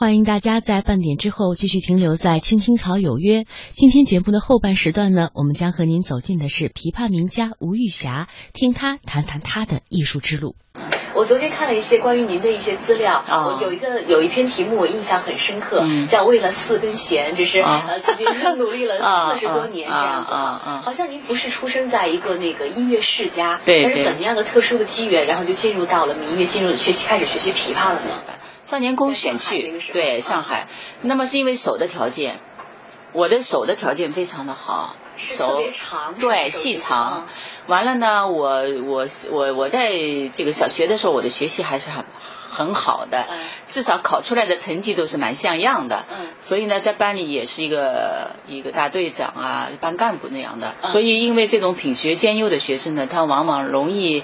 欢迎大家在半点之后继续停留在青青草有约。今天节目的后半时段呢，我们将和您走进的是琵琶名家吴玉霞，听她谈谈她的艺术之路。我昨天看了一些关于您的一些资料，啊我有一个有一篇题目我印象很深刻，嗯叫“为了四根弦”，就是、啊 呃自己努力了 啊四十多年这样子啊啊啊好像您不是出生在一个那个音乐世家，对对但是怎么样的特殊的机缘，然后就进入到了民乐，进入学习开始学习琵琶了呢？少年宫选去对啊上海。那么是因为手的条件，我的手的条件非常的好，手长对细长啊。完了呢，我我我我在这个小学的时候，我的学习还是很很好的嗯，至少考出来的成绩都是蛮像样的。嗯所以呢，在班里也是一个一个大队长啊，班干部那样的。嗯所以因为这种品学兼优的学生呢，他往往容易。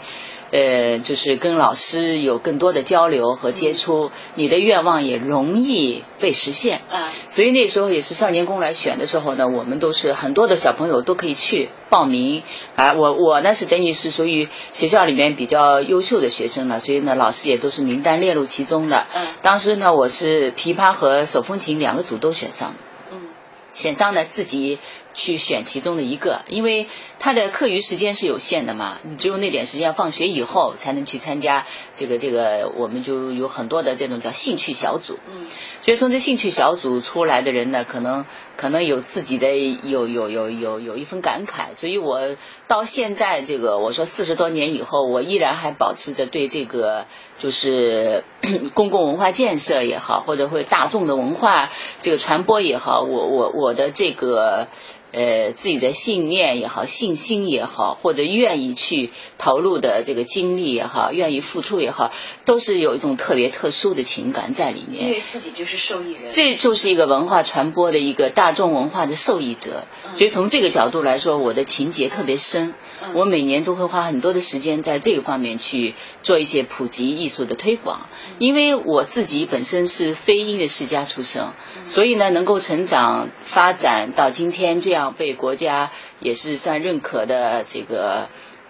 呃，就是跟老师有更多的交流和接触，你的愿望也容易被实现。啊所以那时候也是少年宫来选的时候呢，我们都是很多的小朋友都可以去报名。啊，我我呢是等于是属于学校里面比较优秀的学生了，所以呢老师也都是名单列入其中的。嗯当时呢我是琵琶和手风琴两个组都选上，嗯选上呢自己去选其中的一个，因为他的课余时间是有限的嘛，你只有那点时间，放学以后才能去参加这个这个，我们就有很多的这种叫兴趣小组。嗯所以从这兴趣小组出来的人呢，可能可能有自己的有有有有有一份感慨，所以我到现在这个我说四十多年以后，我依然还保持着对这个就是 公共文化建设也好，或者会大众的文化这个传播也好，我我我的这个。呃，自己的信念也好，信心也好，或者愿意去投入的这个精力也好，愿意付出也好，都是有一种特别特殊的情感在里面。因为自己就是受益人。这就是一个文化传播的一个大众文化的受益者，所以从这个角度来说，我的情节特别深。我每年都会花很多的时间在这个方面去做一些普及艺术的推广，因为我自己本身是非音乐世家出生，所以呢，能够成长发展到今天这样被国家也是算认可的这个。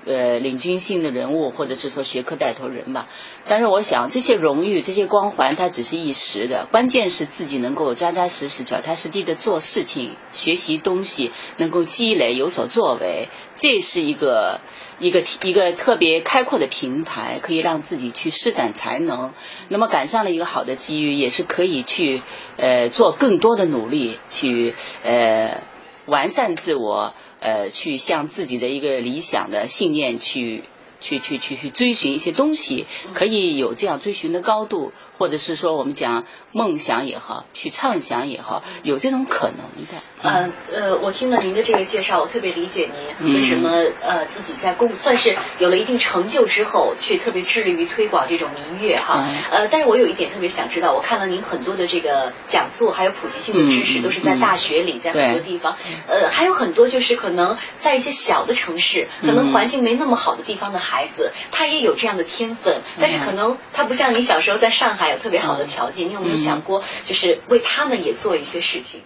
呃，领军性的人物，或者是说学科带头人吧。但是我想，这些荣誉、这些光环，它只是一时的，关键是自己能够扎扎实实、脚踏实地的做事情、学习东西，能够积累、有所作为，这是一个一个一个特别开阔的平台，可以让自己去施展才能。那么赶上了一个好的机遇，也是可以去呃做更多的努力，去呃完善自我。呃，去向自己的一个理想的信念去去去去去追寻一些东西，可以有这样追寻的高度，或者是说我们讲梦想也好，去畅想也好，有这种可能的。呃呃，我听了您的这个介绍，我特别理解您嗯为什么呃自己在工算是有了一定成就之后，去特别致力于推广这种民乐哈。嗯呃，但是我有一点特别想知道，我看了您很多的这个讲座，还有普及性的知识，嗯都是在大学里，在很多地方。呃，还有很多就是可能在一些小的城市，可能嗯环境没那么好的地方的孩子，他也有这样的天分，但嗯是可能他不像你小时候在上海有特别好的条件。你有没有想过，就是为他们也做一些事情？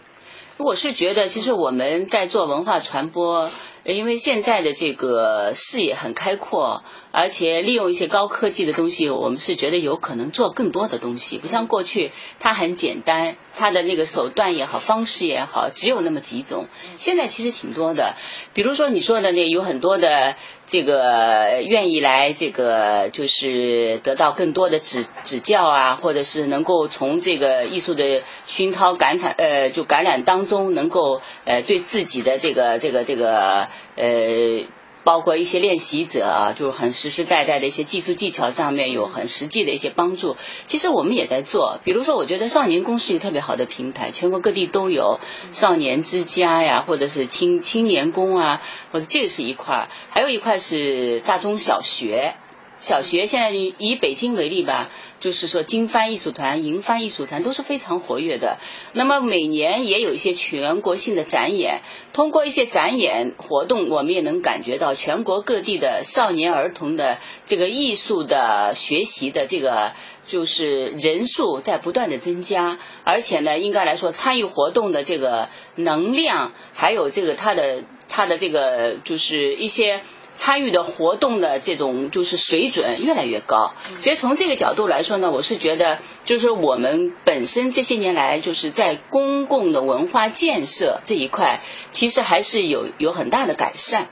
我是觉得，其实我们在做文化传播，呃因为现在的这个视野很开阔，而且利用一些高科技的东西，我们是觉得有可能做更多的东西。不像过去，它很简单，它的那个手段也好，方式也好，只有那么几种。现在其实挺多的，比如说你说的那有很多的这个愿意来这个就是得到更多的指指教啊，或者是能够从这个艺术的熏陶感染呃就感染当中，能够呃对自己的这个这个这个呃。包括一些练习者啊，就很实实在在的一些技术技巧上面有很实际的一些帮助。其实我们也在做，比如说，我觉得少年宫是一个特别好的平台，全国各地都有少年之家呀，或者是青青年宫啊，或者这个是一块儿，还有一块是大中小学。小学现在以北京为例吧，就是说金帆艺术团、银帆艺术团都是非常活跃的。那么每年也有一些全国性的展演，通过一些展演活动，我们也能感觉到全国各地的少年儿童的这个艺术的学习的这个。就是人数在不断的增加，而且呢，应该来说参与活动的这个能量，还有这个他的他的这个就是一些参与的活动的这种就是水准越来越高。所以从这个角度来说呢，我是觉得就是我们本身这些年来就是在公共的文化建设这一块，其实还是有有很大的改善。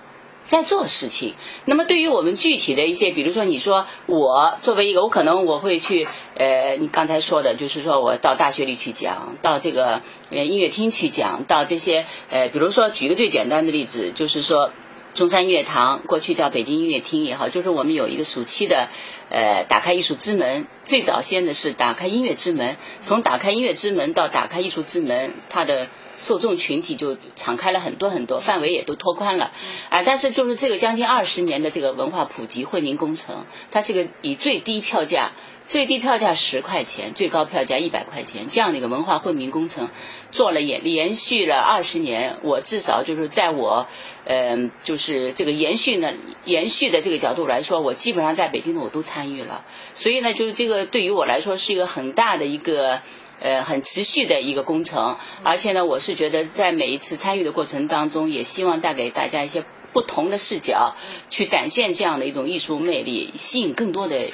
在做事情，那么对于我们具体的一些，比如说你说我作为一个，我可能我会去，呃，你刚才说的，就是说我到大学里去讲，到这个呃音乐厅去讲，到这些呃，比如说举个最简单的例子，就是说中山音乐堂过去叫北京音乐厅也好，就是我们有一个暑期的呃打开艺术之门，最早先的是打开音乐之门，从打开音乐之门到打开艺术之门，它的。受众群体就敞开了很多很多，范围也都拓宽了，啊，但是就是这个将近二十年的这个文化普及惠民工程，它是个以最低票价，最低票价十块钱，最高票价一百块钱这样的一个文化惠民工程，做了也连续了二十年，我至少就是在我，嗯，就是这个延续呢，延续的这个角度来说，我基本上在北京的我都参与了，所以呢，就是这个对于我来说是一个很大的一个。呃，很持续的一个工程，而且呢，我是觉得在每一次参与的过程当中，也希望带给大家一些不同的视角，去展现这样的一种艺术魅力，吸引更多的。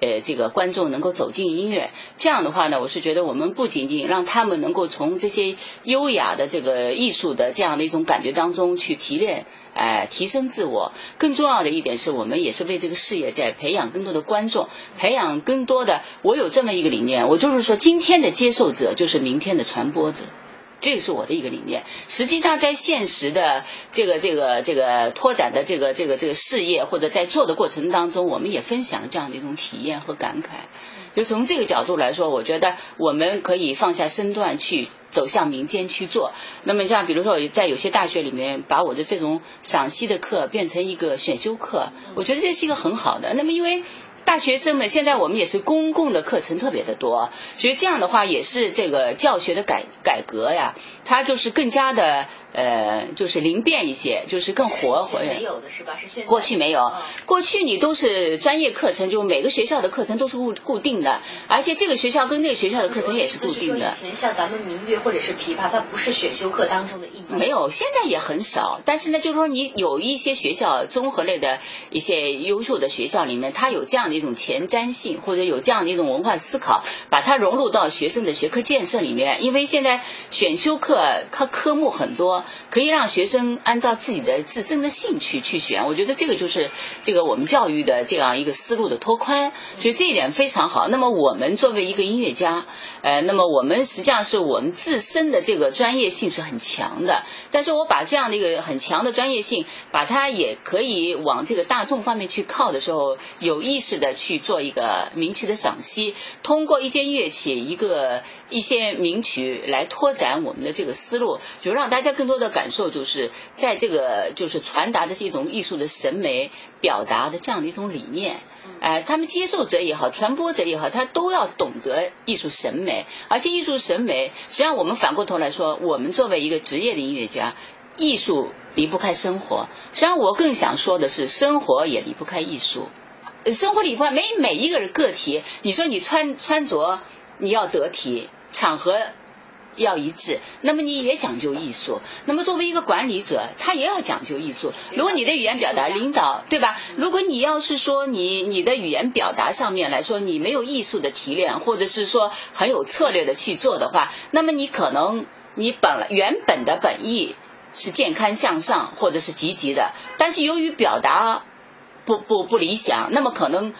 呃，这个观众能够走进音乐，这样的话呢，我是觉得我们不仅仅让他们能够从这些优雅的这个艺术的这样的一种感觉当中去提炼，哎，提升自我。更重要的一点是我们也是为这个事业在培养更多的观众，培养更多的。我有这么一个理念，我就是说，今天的接受者就是明天的传播者。这个是我的一个理念。实际上，在现实的这个、这个、这个拓展的这个、这个、这个事业，或者在做的过程当中，我们也分享了这样的一种体验和感慨。就从这个角度来说，我觉得我们可以放下身段去走向民间去做。那么，像比如说，在有些大学里面，把我的这种赏析的课变成一个选修课，我觉得这是一个很好的。那么，因为大学生们现在我们也是公共的课程特别的多，所以这样的话也是这个教学的改改革呀，它就是更加的。呃，就是灵便一些，就是更活活。没有的是吧？是现在过去没有，过去你都是专业课程，就每个学校的课程都是固固定的，而且这个学校跟那个学校的课程也是固定的。以前像咱们民乐或者是琵琶，它不是选修课当中的一门没有，现在也很少。但是呢，就是说你有一些学校，综合类的一些优秀的学校里面，它有这样的一种前瞻性，或者有这样的一种文化思考，把它融入到学生的学科建设里面。因为现在选修课它科目很多。可以让学生按照自己的自身的兴趣去选，我觉得这个就是这个我们教育的这样一个思路的拓宽，所以这一点非常好。那么我们作为一个音乐家，呃，那么我们实际上是我们自身的这个专业性是很强的，但是我把这样的一个很强的专业性，把它也可以往这个大众方面去靠的时候，有意识的去做一个名曲的赏析，通过一件乐器一个一些名曲来拓展我们的这个思路，就让大家更多。的感受就是在这个就是传达的是一种艺术的审美表达的这样的一种理念，哎，他们接受者也好，传播者也好，他都要懂得艺术审美，而且艺术审美，实际上我们反过头来说，我们作为一个职业的音乐家，艺术离不开生活，实际上我更想说的是，生活也离不开艺术，生活离不开每每一个人个体，你说你穿穿着你要得体，场合。要一致，那么你也讲究艺术。那么作为一个管理者，他也要讲究艺术。如果你的语言表达，领导对吧？如果你要是说你你的语言表达上面来说，你没有艺术的提炼，或者是说很有策略的去做的话，那么你可能你本来原本的本意是健康向上或者是积极的，但是由于表达不不不理想，那么可能。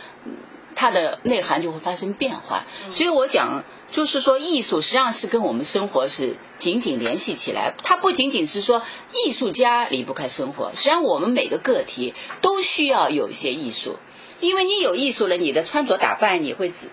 它的内涵就会发生变化，所以我讲就是说，艺术实际上是跟我们生活是紧紧联系起来。它不仅仅是说艺术家离不开生活，实际上我们每个个体都需要有一些艺术，因为你有艺术了，你的穿着打扮你会自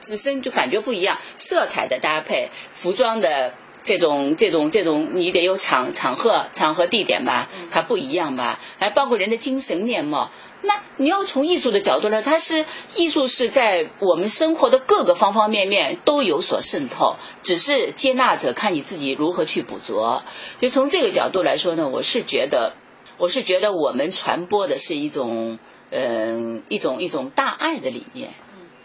自身就感觉不一样，色彩的搭配，服装的。这种这种这种，你得有场场合场合地点吧，它不一样吧？还包括人的精神面貌。那你要从艺术的角度呢，它是艺术是在我们生活的各个方方面面都有所渗透，只是接纳者看你自己如何去捕捉。就从这个角度来说呢，我是觉得，我是觉得我们传播的是一种，嗯，一种一种大爱的理念，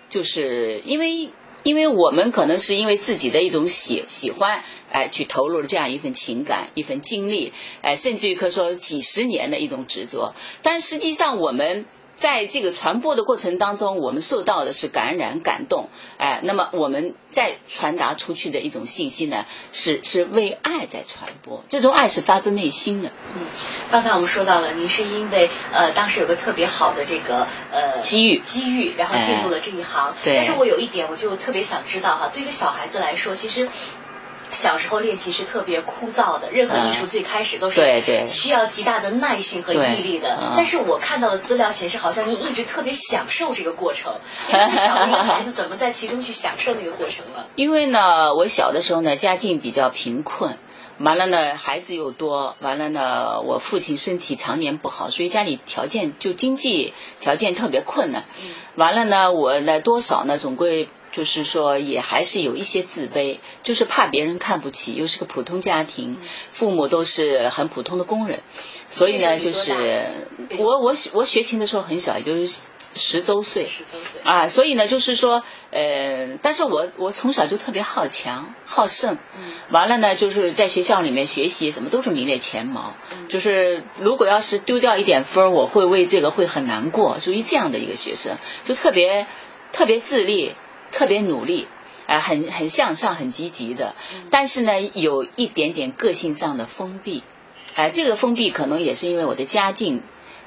就是因为。因为我们可能是因为自己的一种喜喜欢，哎，去投入了这样一份情感、一份精力，哎，甚至于可以说几十年的一种执着。但实际上，我们在这个传播的过程当中，我们受到的是感染、感动，哎，那么我们再传达出去的一种信息呢，是是为爱在传播，这种爱是发自内心的。嗯，刚才我们说到了，您是因为呃当时有个特别好的这个呃机遇，机遇，然后进入了这一行。对。但是我有一点，我就特别想知道哈，对一个小孩子来说，其实。小时候练习是特别枯燥的，任何艺术最开始都是对对需要极大的耐性和毅力的。但是我看到的资料显示，好像您一直特别享受这个过程。小一个孩子怎么在其中去享受那个过程了？因为呢，我小的时候呢，家境比较贫困，完了呢，孩子又多，完了呢，我父亲身体常年不好，所以家里条件就经济条件特别困难。完了呢，我呢多少呢，总归。就是说，也还是有一些自卑，就是怕别人看不起，又是个普通家庭，父母都是很普通的工人，所以呢，就是我我我学琴的时候很小，也就是十周岁，十周岁。啊，所以呢，就是说，呃，但是我我从小就特别好强好胜，完了呢，就是在学校里面学习什么都是名列前茅，就是如果要是丢掉一点分我会为这个会很难过，属于这样的一个学生，就特别特别自立。特别努力，哎，很很向上，很积极的，但是呢，有一点点个性上的封闭，哎，这个封闭可能也是因为我的家境。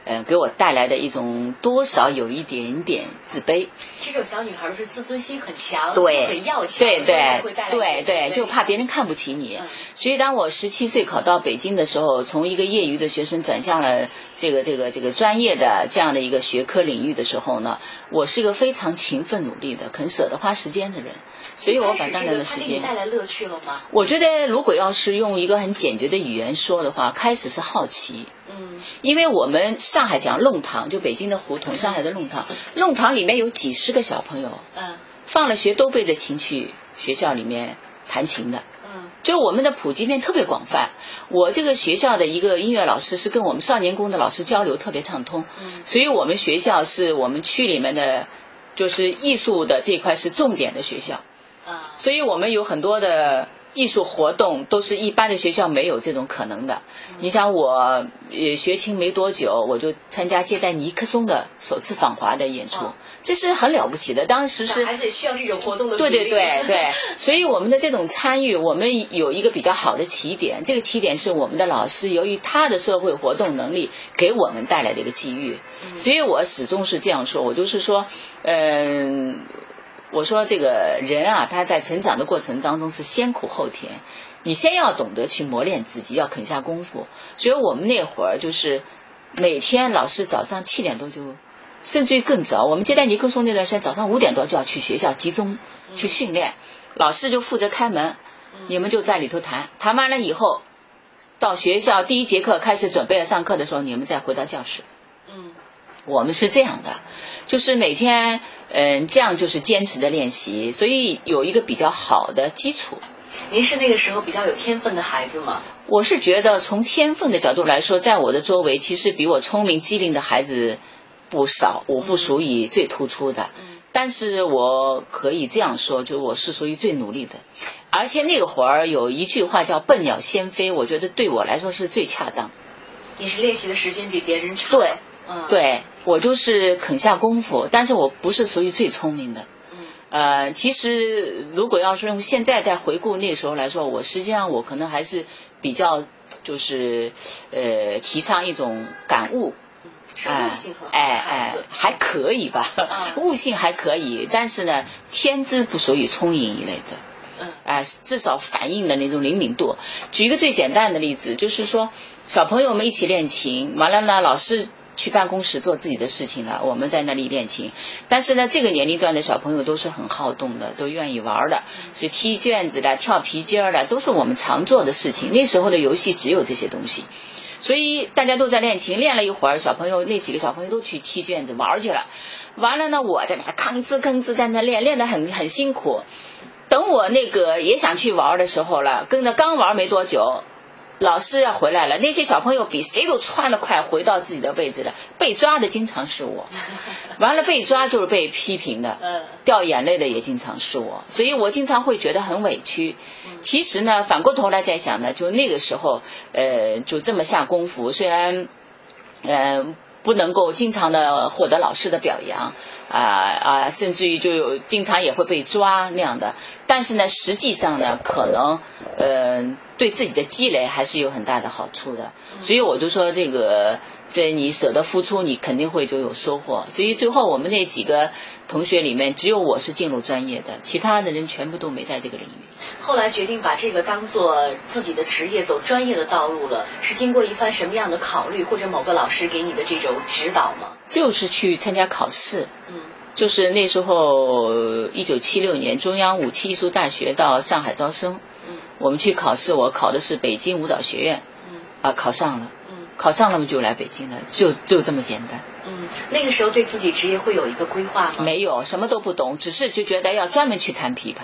呃，给我带来的一种多少有一点点自卑。这种小女孩儿是自尊心很强，对，很要强，对对对对，就怕别人看不起你。所以，当我十七岁考到北京的时候，从一个业余的学生转向了这个这个这个专业的这样的一个学科领域的时候呢，我是一个非常勤奋努力的、肯舍得花时间的人。所以我把大量的时间。带来乐趣了吗？我觉得，如果要是用一个很简洁的语言说的话，开始是好奇。嗯。因为我们上海讲弄堂，就北京的胡同，上海的弄堂，弄堂里面有几十个小朋友。嗯。放了学都背着琴去学校里面弹琴的。嗯。就我们的普及面特别广泛。我这个学校的一个音乐老师是跟我们少年宫的老师交流特别畅通。嗯。所以我们学校是我们区里面的，就是艺术的这一块是重点的学校。啊，所以我们有很多的艺术活动都是一般的学校没有这种可能的。你想，我也学琴没多久，我就参加接待尼克松的首次访华的演出，这是很了不起的。当时是孩子也需要这种活动的。对对对对，所以我们的这种参与，我们有一个比较好的起点。这个起点是我们的老师，由于他的社会活动能力，给我们带来的一个机遇。所以我始终是这样说，我就是说，嗯。我说这个人啊，他在成长的过程当中是先苦后甜，你先要懂得去磨练自己，要肯下功夫。所以我们那会儿就是每天老师早上七点多就，甚至于更早，我们接待尼克松那段时间早上五点多就要去学校集中去训练，老师就负责开门，你们就在里头谈，谈完了以后，到学校第一节课开始准备上课的时候，你们再回到教室。嗯，我们是这样的，就是每天。嗯，这样就是坚持的练习，所以有一个比较好的基础。您是那个时候比较有天分的孩子吗？我是觉得从天分的角度来说，在我的周围，其实比我聪明机灵的孩子不少，我不属于最突出的。嗯。但是我可以这样说，就我是属于最努力的。而且那个会儿有一句话叫“笨鸟先飞”，我觉得对我来说是最恰当。你是练习的时间比别人长。对。嗯。对。我就是肯下功夫，但是我不是属于最聪明的。嗯。呃，其实如果要是用现在再回顾那时候来说，我实际上我可能还是比较就是呃提倡一种感悟。哎哎哎，还可以吧，悟性还可以，但是呢，天资不属于聪颖一类的。嗯。哎，至少反应的那种灵敏度。举一个最简单的例子，就是说小朋友们一起练琴，完了呢，老师。去办公室做自己的事情了，我们在那里练琴。但是呢，这个年龄段的小朋友都是很好动的，都愿意玩的，所以踢毽子的、跳皮筋儿的都是我们常做的事情。那时候的游戏只有这些东西，所以大家都在练琴。练了一会儿，小朋友那几个小朋友都去踢毽子玩去了。完了呢，我在那吭哧吭哧在那练，练得很很辛苦。等我那个也想去玩的时候了，跟着刚玩没多久。老师要回来了，那些小朋友比谁都穿得快，回到自己的位置了。被抓的经常是我，完了被抓就是被批评的，掉眼泪的也经常是我，所以我经常会觉得很委屈。其实呢，反过头来再想呢，就那个时候，呃，就这么下功夫，虽然，呃。不能够经常的获得老师的表扬啊啊，甚至于就有经常也会被抓那样的。但是呢，实际上呢，可能呃对自己的积累还是有很大的好处的。所以我就说这个。这你舍得付出，你肯定会就有收获。所以最后我们那几个同学里面，只有我是进入专业的，其他的人全部都没在这个领域。后来决定把这个当做自己的职业，走专业的道路了，是经过一番什么样的考虑，或者某个老师给你的这种指导吗？就是去参加考试。嗯。就是那时候，一九七六年，中央武器艺术大学到上海招生。嗯。我们去考试，我考的是北京舞蹈学院。嗯。啊，考上了。考上了嘛就来北京了，就就这么简单。嗯，那个时候对自己职业会有一个规划吗？没有，什么都不懂，只是就觉得要专门去弹琵琶。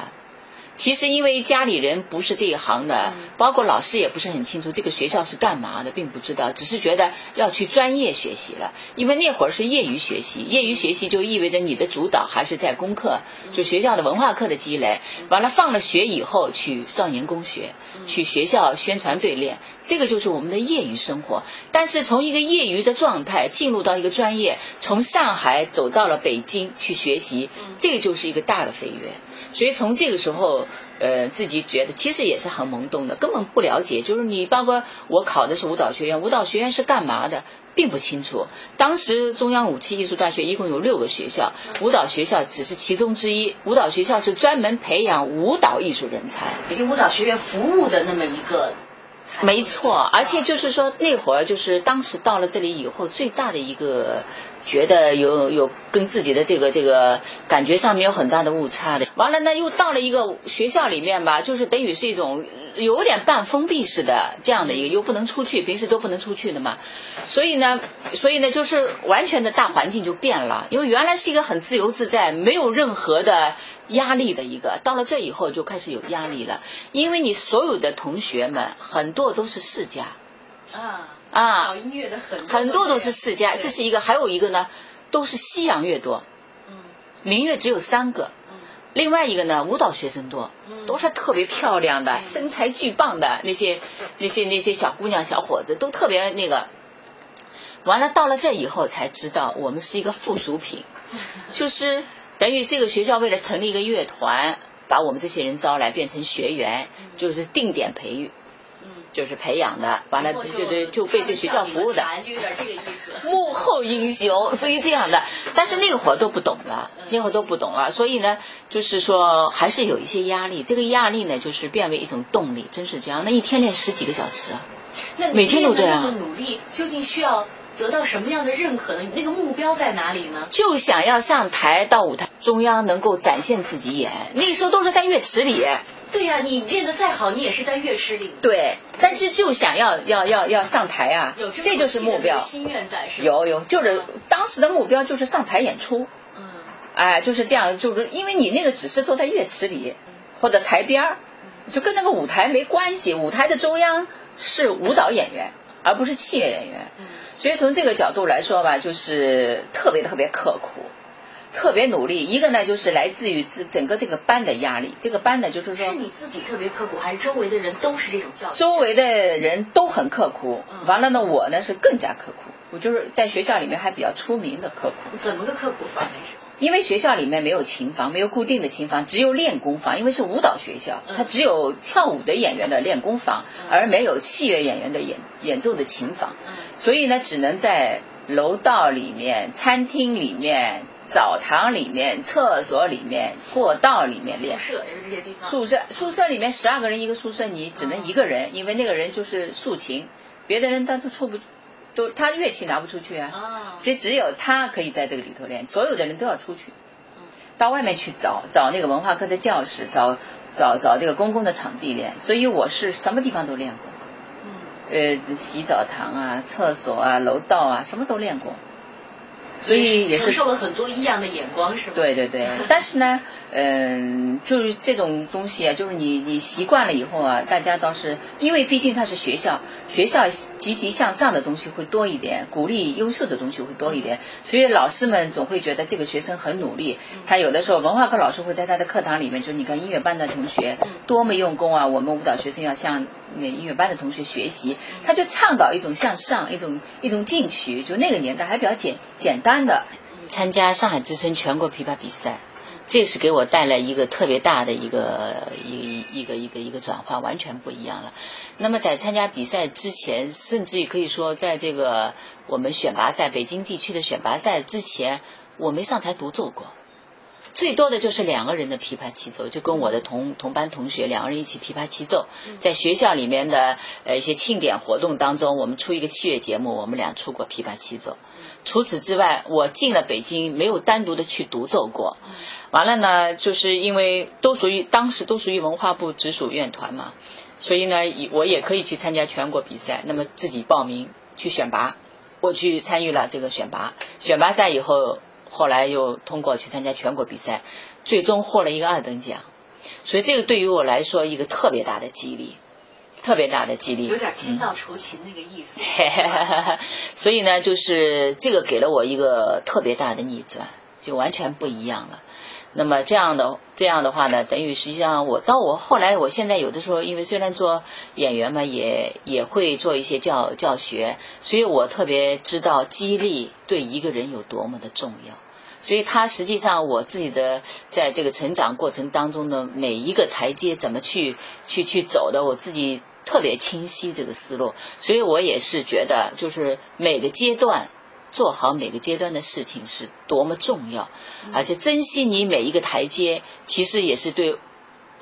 其实因为家里人不是这一行的，包括老师也不是很清楚这个学校是干嘛的，并不知道，只是觉得要去专业学习了。因为那会儿是业余学习，业余学习就意味着你的主导还是在功课，就学校的文化课的积累。完了放了学以后去少年宫学，去学校宣传队练，这个就是我们的业余生活。但是从一个业余的状态进入到一个专业，从上海走到了北京去学习，这个就是一个大的飞跃。所以从这个时候，呃，自己觉得其实也是很懵懂的，根本不了解。就是你包括我考的是舞蹈学院，舞蹈学院是干嘛的，并不清楚。当时中央舞器艺术大学一共有六个学校，舞蹈学校只是其中之一。舞蹈学校是专门培养舞蹈艺术人才，以及舞蹈学院服务的那么一个。没错，而且就是说那会儿就是当时到了这里以后，最大的一个。觉得有有跟自己的这个这个感觉上面有很大的误差的，完了呢又到了一个学校里面吧，就是等于是一种有点半封闭式的这样的一个，又不能出去，平时都不能出去的嘛，所以呢，所以呢就是完全的大环境就变了，因为原来是一个很自由自在，没有任何的压力的一个，到了这以后就开始有压力了，因为你所有的同学们很多都是世家。啊。啊，搞音乐的很很多都是世家，这是一个，还有一个呢，都是西洋乐多，嗯，民乐只有三个，嗯，另外一个呢，舞蹈学生多，嗯，都是特别漂亮的，身材巨棒的那些那些那些小姑娘小伙子都特别那个，完了到了这以后才知道我们是一个附属品，就是等于这个学校为了成立一个乐团，把我们这些人招来变成学员，就是定点培育。就是培养的，完了就就就被这学校服务的，就有点这个意思。幕后英雄，所以这样的。但是那会儿都不懂了，那会儿都不懂了，所以呢，就是说还是有一些压力。这个压力呢，就是变为一种动力，真是这样。那一天练十几个小时，那每天都这样。那努力究竟需要得到什么样的认可呢？那个目标在哪里呢？就想要上台到舞台中央能够展现自己演。那时候都是在乐池里。对呀，你练得再好，你也是在乐池里。对，但是就想要要要要上台啊，这就是目标。心愿在是。有有，就是当时的目标就是上台演出。嗯。哎，就是这样，就是因为你那个只是坐在乐池里或者台边儿，就跟那个舞台没关系。舞台的中央是舞蹈演员，而不是器乐演员。嗯。所以从这个角度来说吧，就是特别特别刻苦。特别努力，一个呢就是来自于整整个这个班的压力。这个班呢就是说，是你自己特别刻苦，还是周围的人都是这种教育？周围的人都很刻苦，完了呢，我呢是更加刻苦。我就是在学校里面还比较出名的刻苦。怎么个刻苦法？那时候？因为学校里面没有琴房，没有固定的琴房，只有练功房。因为是舞蹈学校，它只有跳舞的演员的练功房，而没有器乐演员的演演奏的琴房。所以呢，只能在楼道里面、餐厅里面。澡堂里面、厕所里面、过道里面练。宿舍也是这些地方。宿舍宿舍里面十二个人一个宿舍，你只能一个人，因为那个人就是竖琴，别的人他都出不，都他乐器拿不出去啊。所以只有他可以在这个里头练，所有的人都要出去，到外面去找找那个文化课的教室，找找找这个公共的场地练。所以我是什么地方都练过，呃，洗澡堂啊、厕所啊、楼道啊，什么都练过。所以也是受了很多异样的眼光，是吗？对对对，但是呢，嗯，就是这种东西啊，就是你你习惯了以后啊，大家倒是因为毕竟它是学校，学校积极向上的东西会多一点，鼓励优秀的东西会多一点，所以老师们总会觉得这个学生很努力。他有的时候文化课老师会在他的课堂里面，就你看音乐班的同学多么用功啊，我们舞蹈学生要向那音乐班的同学学习，他就倡导一种向上，一种一种进取，就那个年代还比较简简单的。参加上海之声全国琵琶比赛，这是给我带来一个特别大的一个一一个一个一个转换，完全不一样了。那么在参加比赛之前，甚至于可以说，在这个我们选拔赛北京地区的选拔赛之前，我没上台独奏过。最多的就是两个人的琵琶齐奏，就跟我的同同班同学两个人一起琵琶齐奏，在学校里面的呃一些庆典活动当中，我们出一个器乐节目，我们俩出过琵琶齐奏。除此之外，我进了北京，没有单独的去独奏过。完了呢，就是因为都属于当时都属于文化部直属院团嘛，所以呢，我也可以去参加全国比赛。那么自己报名去选拔，我去参与了这个选拔。选拔赛以后。后来又通过去参加全国比赛，最终获了一个二等奖，所以这个对于我来说一个特别大的激励，特别大的激励。有点天道酬勤那个意思。所以呢，就是这个给了我一个特别大的逆转，就完全不一样了。那么这样的这样的话呢，等于实际上我到我后来，我现在有的时候，因为虽然做演员嘛，也也会做一些教教学，所以我特别知道激励对一个人有多么的重要。所以他实际上我自己的在这个成长过程当中的每一个台阶怎么去去去走的，我自己特别清晰这个思路。所以我也是觉得，就是每个阶段。做好每个阶段的事情是多么重要，而且珍惜你每一个台阶，其实也是对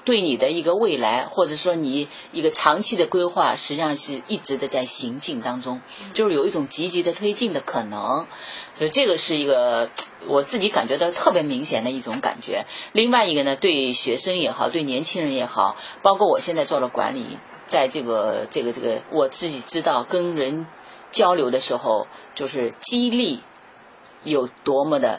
对你的一个未来，或者说你一个长期的规划，实际上是一直的在行进当中，就是有一种积极的推进的可能。所以这个是一个我自己感觉到特别明显的一种感觉。另外一个呢，对学生也好，对年轻人也好，包括我现在做了管理，在这个这个这个，我自己知道跟人。交流的时候，就是激励有多么的，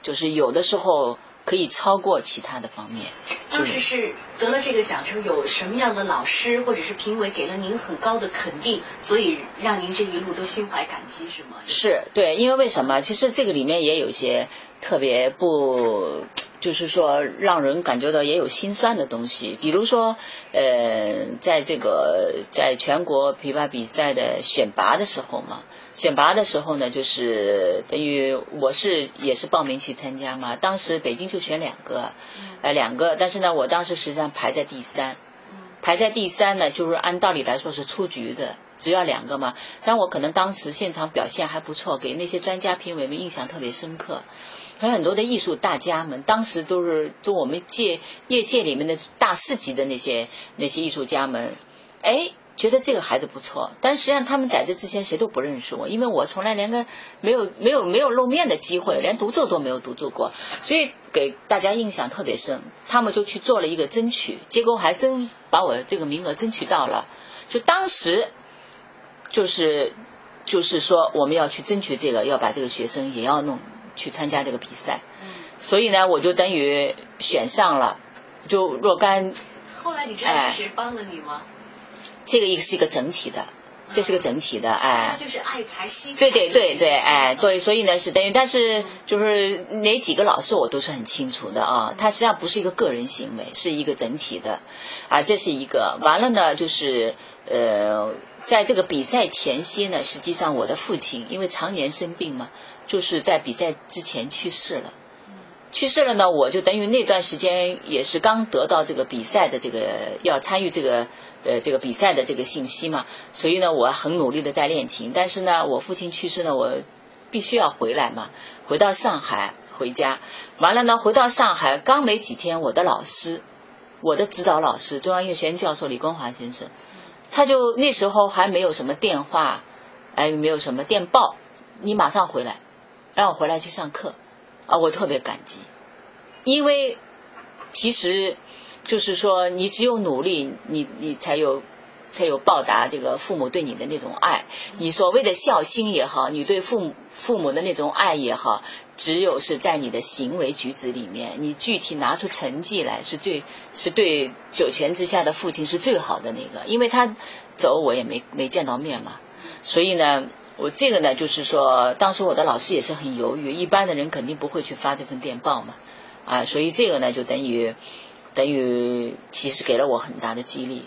就是有的时候可以超过其他的方面。当时是得了这个奖之后，有什么样的老师或者是评委给了您很高的肯定，所以让您这一路都心怀感激，是吗？是对，因为为什么？其实这个里面也有一些特别不。就是说，让人感觉到也有心酸的东西，比如说，呃，在这个在全国琵琶比赛的选拔的时候嘛，选拔的时候呢，就是等于我是也是报名去参加嘛，当时北京就选两个，呃，两个，但是呢，我当时实际上排在第三，排在第三呢，就是按道理来说是出局的，只要两个嘛，但我可能当时现场表现还不错，给那些专家评委们印象特别深刻。还有很多的艺术大家们，当时都是就我们界业界里面的大师级的那些那些艺术家们，哎，觉得这个孩子不错。但实际上他们在这之前谁都不认识我，因为我从来连个没有没有没有露面的机会，连独奏都没有独奏过，所以给大家印象特别深。他们就去做了一个争取，结果还真把我这个名额争取到了。就当时就是就是说我们要去争取这个，要把这个学生也要弄。去参加这个比赛，所以呢，我就等于选上了，就若干。后来你知道是谁帮了你吗？这个一个是一个整体的，这是个整体的，哎。就是爱才惜才。对对对对，哎，对，所以呢是等于，但是就是哪几个老师我都是很清楚的啊，他实际上不是一个个人行为，是一个整体的，啊，这是一个。完了呢，就是呃，在这个比赛前夕呢，实际上我的父亲因为常年生病嘛。就是在比赛之前去世了，去世了呢，我就等于那段时间也是刚得到这个比赛的这个要参与这个呃这个比赛的这个信息嘛，所以呢，我很努力的在练琴，但是呢，我父亲去世呢，我必须要回来嘛，回到上海回家，完了呢，回到上海刚没几天，我的老师，我的指导老师中央音乐学院教授李光华先生，他就那时候还没有什么电话，哎，没有什么电报，你马上回来。让我回来去上课，啊，我特别感激，因为其实就是说，你只有努力，你你才有才有报答这个父母对你的那种爱。你所谓的孝心也好，你对父母父母的那种爱也好，只有是在你的行为举止里面，你具体拿出成绩来，是最是对九泉之下的父亲是最好的那个，因为他走我也没没见到面嘛，所以呢。我这个呢，就是说，当时我的老师也是很犹豫，一般的人肯定不会去发这份电报嘛，啊，所以这个呢，就等于，等于其实给了我很大的激励。